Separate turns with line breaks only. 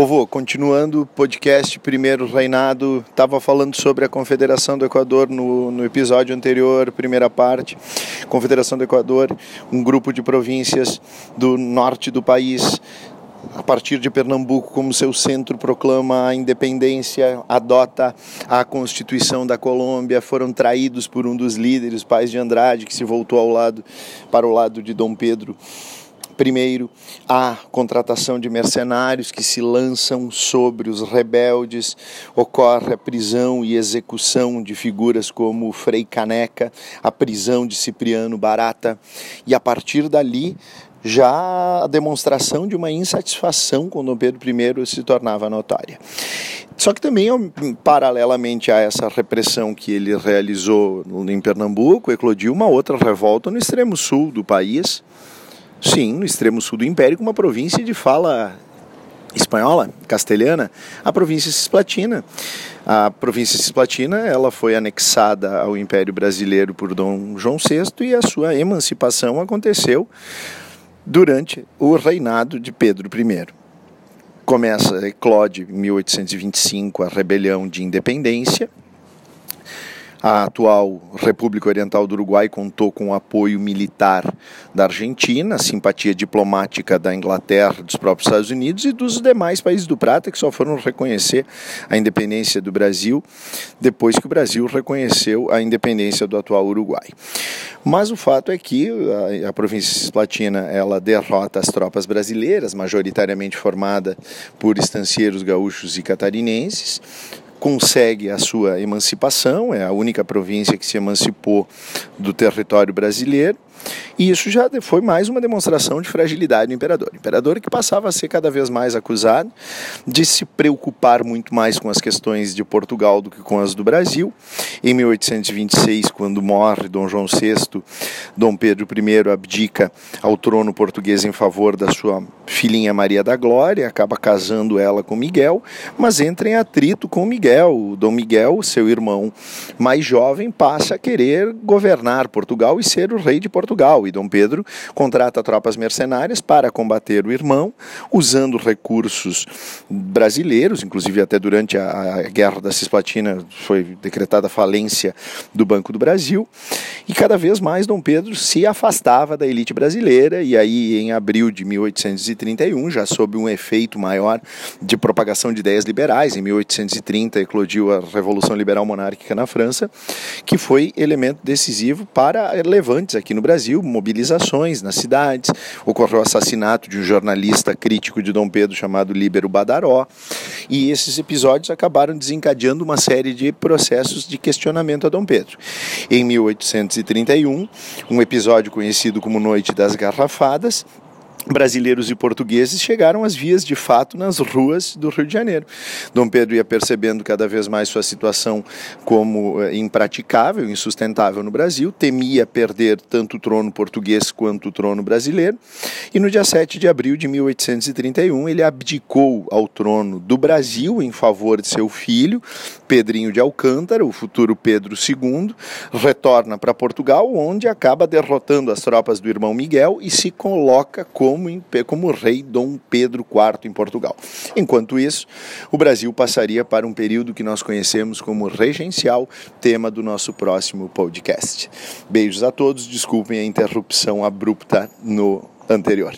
Povo, continuando o podcast Primeiro Reinado, estava falando sobre a Confederação do Equador no, no episódio anterior, primeira parte. Confederação do Equador, um grupo de províncias do norte do país, a partir de Pernambuco como seu centro, proclama a independência, adota a Constituição da Colômbia, foram traídos por um dos líderes, pais de Andrade, que se voltou ao lado para o lado de Dom Pedro Primeiro, a contratação de mercenários que se lançam sobre os rebeldes, ocorre a prisão e execução de figuras como Frei Caneca, a prisão de Cipriano Barata, e a partir dali já a demonstração de uma insatisfação com Dom Pedro I se tornava notória. Só que também, paralelamente a essa repressão que ele realizou em Pernambuco, eclodiu uma outra revolta no extremo sul do país, Sim, no extremo sul do Império, uma província de fala espanhola, castelhana, a província cisplatina. A província cisplatina ela foi anexada ao Império Brasileiro por Dom João VI e a sua emancipação aconteceu durante o reinado de Pedro I. Começa, eclode em 1825 a rebelião de independência, a atual República Oriental do Uruguai contou com o apoio militar da Argentina, simpatia diplomática da Inglaterra, dos próprios Estados Unidos e dos demais países do Prata, que só foram reconhecer a independência do Brasil depois que o Brasil reconheceu a independência do atual Uruguai. Mas o fato é que a, a província cisplatina ela derrota as tropas brasileiras, majoritariamente formada por estancieiros gaúchos e catarinenses, consegue a sua emancipação, é a única província que se emancipou do território brasileiro e isso já foi mais uma demonstração de fragilidade do imperador. O imperador que passava a ser cada vez mais acusado de se preocupar muito mais com as questões de Portugal do que com as do Brasil. Em 1826, quando morre Dom João VI, Dom Pedro I abdica ao trono português em favor da sua filhinha Maria da Glória, acaba casando ela com Miguel, mas entra em atrito com Miguel. O Dom Miguel, seu irmão mais jovem, passa a querer governar Portugal e ser o rei de Portugal Portugal. E Dom Pedro contrata tropas mercenárias para combater o irmão, usando recursos brasileiros, inclusive até durante a, a Guerra da Cisplatina foi decretada a falência do Banco do Brasil, e cada vez mais Dom Pedro se afastava da elite brasileira, e aí em abril de 1831, já sob um efeito maior de propagação de ideias liberais, em 1830 eclodiu a Revolução Liberal Monárquica na França, que foi elemento decisivo para levantes aqui no Brasil mobilizações nas cidades, ocorreu o assassinato de um jornalista crítico de Dom Pedro chamado Líbero Badaró, e esses episódios acabaram desencadeando uma série de processos de questionamento a Dom Pedro. Em 1831, um episódio conhecido como Noite das Garrafadas, brasileiros e portugueses chegaram às vias de fato nas ruas do Rio de Janeiro. Dom Pedro ia percebendo cada vez mais sua situação como eh, impraticável, insustentável no Brasil, temia perder tanto o trono português quanto o trono brasileiro, e no dia 7 de abril de 1831 ele abdicou ao trono do Brasil em favor de seu filho, Pedrinho de Alcântara, o futuro Pedro II, retorna para Portugal, onde acaba derrotando as tropas do irmão Miguel e se coloca como como, como rei Dom Pedro IV em Portugal. Enquanto isso, o Brasil passaria para um período que nós conhecemos como regencial, tema do nosso próximo podcast. Beijos a todos, desculpem a interrupção abrupta no anterior.